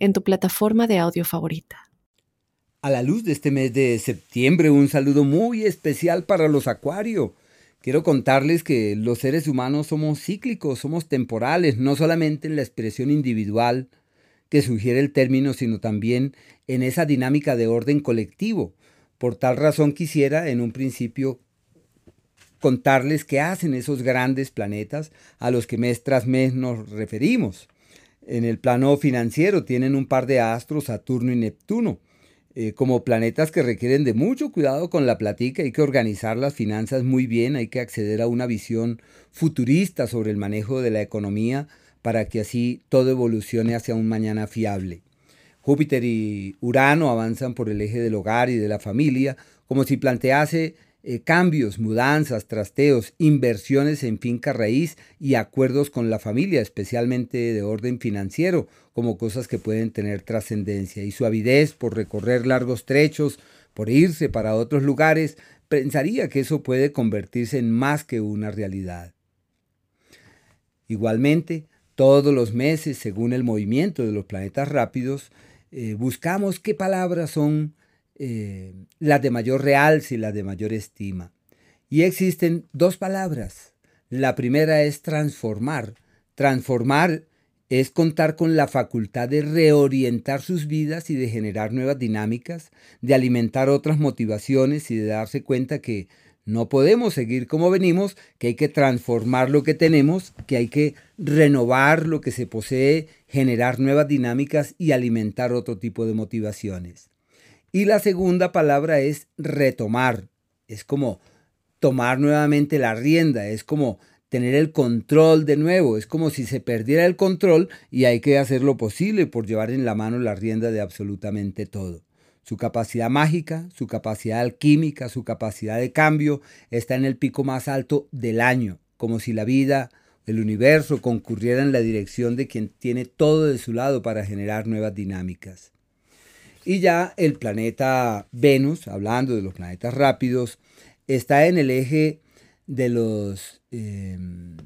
en tu plataforma de audio favorita. A la luz de este mes de septiembre, un saludo muy especial para los acuarios. Quiero contarles que los seres humanos somos cíclicos, somos temporales, no solamente en la expresión individual que sugiere el término, sino también en esa dinámica de orden colectivo. Por tal razón quisiera en un principio contarles qué hacen esos grandes planetas a los que mes tras mes nos referimos. En el plano financiero tienen un par de astros, Saturno y Neptuno. Eh, como planetas que requieren de mucho cuidado con la platica, hay que organizar las finanzas muy bien, hay que acceder a una visión futurista sobre el manejo de la economía para que así todo evolucione hacia un mañana fiable. Júpiter y Urano avanzan por el eje del hogar y de la familia, como si plantease eh, cambios, mudanzas, trasteos, inversiones en finca raíz y acuerdos con la familia, especialmente de orden financiero, como cosas que pueden tener trascendencia. Y su avidez por recorrer largos trechos, por irse para otros lugares, pensaría que eso puede convertirse en más que una realidad. Igualmente, todos los meses, según el movimiento de los planetas rápidos, eh, buscamos qué palabras son eh, las de mayor realce y las de mayor estima. Y existen dos palabras. La primera es transformar. Transformar es contar con la facultad de reorientar sus vidas y de generar nuevas dinámicas, de alimentar otras motivaciones y de darse cuenta que no podemos seguir como venimos, que hay que transformar lo que tenemos, que hay que renovar lo que se posee, generar nuevas dinámicas y alimentar otro tipo de motivaciones. Y la segunda palabra es retomar. Es como tomar nuevamente la rienda, es como tener el control de nuevo, es como si se perdiera el control y hay que hacer lo posible por llevar en la mano la rienda de absolutamente todo. Su capacidad mágica, su capacidad alquímica, su capacidad de cambio está en el pico más alto del año, como si la vida, el universo concurriera en la dirección de quien tiene todo de su lado para generar nuevas dinámicas. Y ya el planeta Venus, hablando de los planetas rápidos, está en el eje de los em,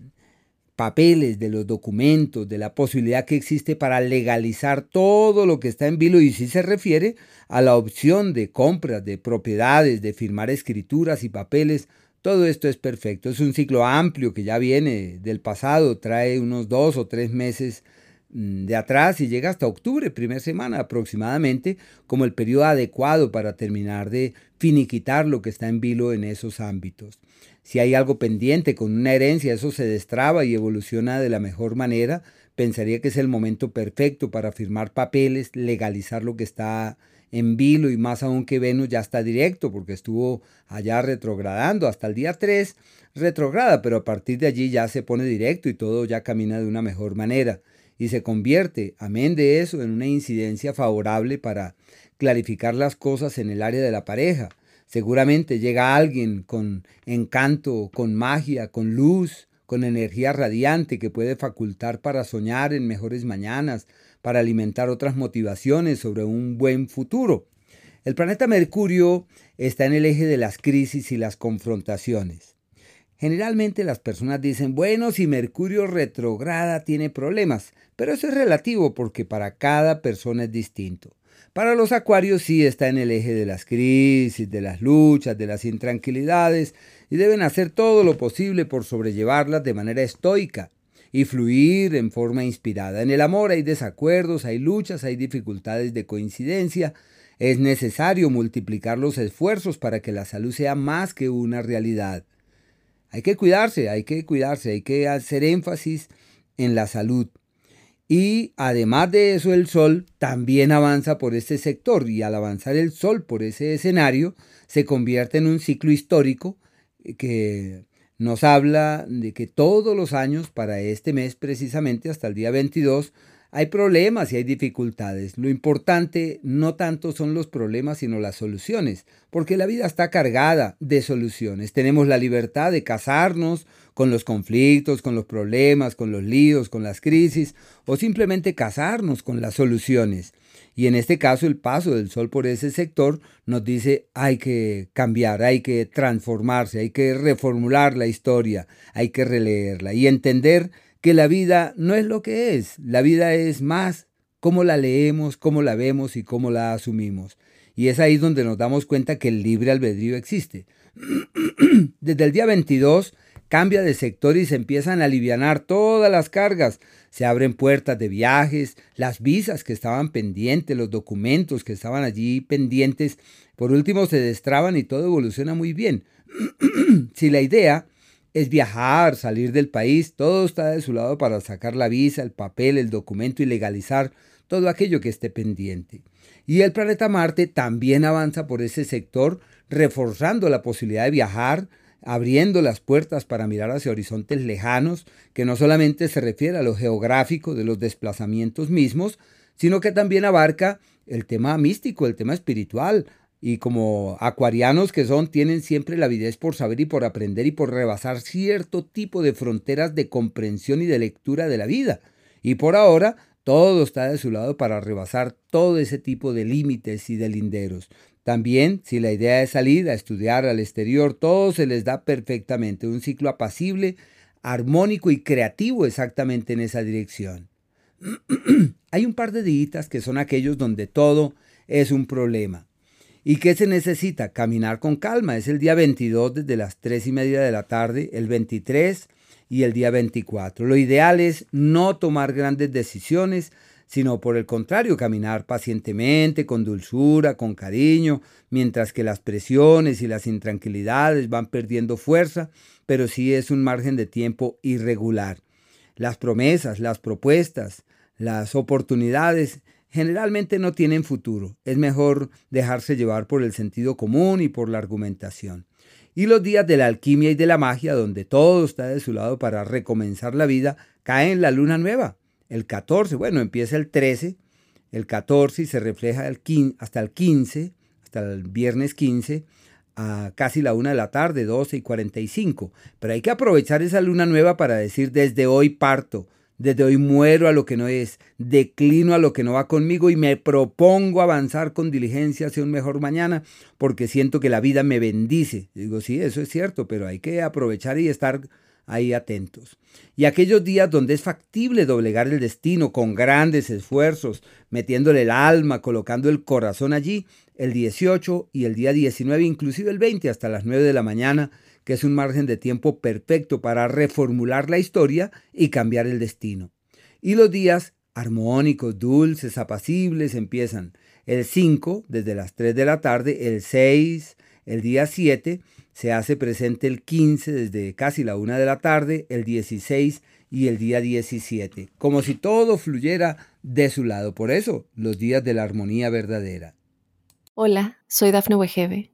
papeles, de los documentos, de la posibilidad que existe para legalizar todo lo que está en vilo y si se refiere a la opción de compras de propiedades, de firmar escrituras y papeles. Todo esto es perfecto. Es un ciclo amplio que ya viene del pasado, trae unos dos o tres meses de atrás y llega hasta octubre, primera semana aproximadamente, como el periodo adecuado para terminar de finiquitar lo que está en vilo en esos ámbitos. Si hay algo pendiente con una herencia, eso se destraba y evoluciona de la mejor manera, pensaría que es el momento perfecto para firmar papeles, legalizar lo que está en vilo y más aún que Venus ya está directo porque estuvo allá retrogradando hasta el día 3 retrograda, pero a partir de allí ya se pone directo y todo ya camina de una mejor manera y se convierte, amén de eso, en una incidencia favorable para clarificar las cosas en el área de la pareja. Seguramente llega alguien con encanto, con magia, con luz, con energía radiante que puede facultar para soñar en mejores mañanas, para alimentar otras motivaciones sobre un buen futuro. El planeta Mercurio está en el eje de las crisis y las confrontaciones. Generalmente las personas dicen, bueno, si Mercurio retrograda tiene problemas, pero eso es relativo porque para cada persona es distinto. Para los acuarios sí está en el eje de las crisis, de las luchas, de las intranquilidades, y deben hacer todo lo posible por sobrellevarlas de manera estoica y fluir en forma inspirada. En el amor hay desacuerdos, hay luchas, hay dificultades de coincidencia. Es necesario multiplicar los esfuerzos para que la salud sea más que una realidad. Hay que cuidarse, hay que cuidarse, hay que hacer énfasis en la salud. Y además de eso, el Sol también avanza por este sector y al avanzar el Sol por ese escenario, se convierte en un ciclo histórico que nos habla de que todos los años, para este mes precisamente, hasta el día 22, Hay problemas y hay dificultades. Lo importante no tanto son los problemas, sino las soluciones, porque la vida está cargada de soluciones. Tenemos la libertad de casarnos con los conflictos, con los problemas, con los líos, con las crisis, o simplemente casarnos con las soluciones. Y en este caso el paso del sol por ese sector nos dice hay que cambiar, hay que transformarse, hay que reformular la historia, hay que releerla y entender que la vida no es lo que es, la vida es más cómo la leemos, cómo la vemos y cómo la asumimos. Y es ahí donde nos damos cuenta que el libre albedrío existe. Desde el día 22 cambia de sector y se empiezan a alivianar todas las cargas. Se abren puertas de viajes, las visas que estaban pendientes, los documentos que estaban allí pendientes, por último se destraban y todo evoluciona muy bien. si la idea es viajar, salir del país, todo está de su lado para sacar la visa, el papel, el documento y legalizar todo aquello que esté pendiente. Y el planeta Marte también avanza por ese sector, reforzando la posibilidad de viajar, abriendo las puertas para mirar hacia horizontes lejanos, que no solamente se refiere a lo geográfico de los desplazamientos mismos, sino que también abarca el tema místico, el tema espiritual, y como acuarianos que son, tienen siempre la avidez por saber y por aprender y por rebasar cierto tipo de fronteras de comprensión y de lectura de la vida. Y por ahora, todo está de su lado para rebasar todo ese tipo de límites y de linderos. También, si la idea es salir a estudiar al exterior, todo se les da perfectamente, un ciclo apacible, armónico y creativo exactamente en esa dirección. Hay un par de días que son aquellos donde todo es un problema. ¿Y qué se necesita? Caminar con calma. Es el día 22 desde las 3 y media de la tarde, el 23 y el día 24. Lo ideal es no tomar grandes decisiones, sino por el contrario, caminar pacientemente, con dulzura, con cariño, mientras que las presiones y las intranquilidades van perdiendo fuerza, pero sí es un margen de tiempo irregular. Las promesas, las propuestas, las oportunidades generalmente no tienen futuro. Es mejor dejarse llevar por el sentido común y por la argumentación. Y los días de la alquimia y de la magia, donde todo está de su lado para recomenzar la vida, caen en la luna nueva. El 14, bueno, empieza el 13, el 14 y se refleja el 15, hasta el 15, hasta el viernes 15, a casi la una de la tarde, 12 y 45. Pero hay que aprovechar esa luna nueva para decir desde hoy parto, desde hoy muero a lo que no es, declino a lo que no va conmigo y me propongo avanzar con diligencia hacia un mejor mañana porque siento que la vida me bendice. Digo, sí, eso es cierto, pero hay que aprovechar y estar ahí atentos. Y aquellos días donde es factible doblegar el destino con grandes esfuerzos, metiéndole el alma, colocando el corazón allí, el 18 y el día 19, inclusive el 20 hasta las 9 de la mañana, que es un margen de tiempo perfecto para reformular la historia y cambiar el destino. Y los días armónicos, dulces, apacibles empiezan el 5 desde las 3 de la tarde, el 6, el día 7 se hace presente el 15 desde casi la 1 de la tarde, el 16 y el día 17, como si todo fluyera de su lado. Por eso, los días de la armonía verdadera. Hola, soy Dafne Wegebe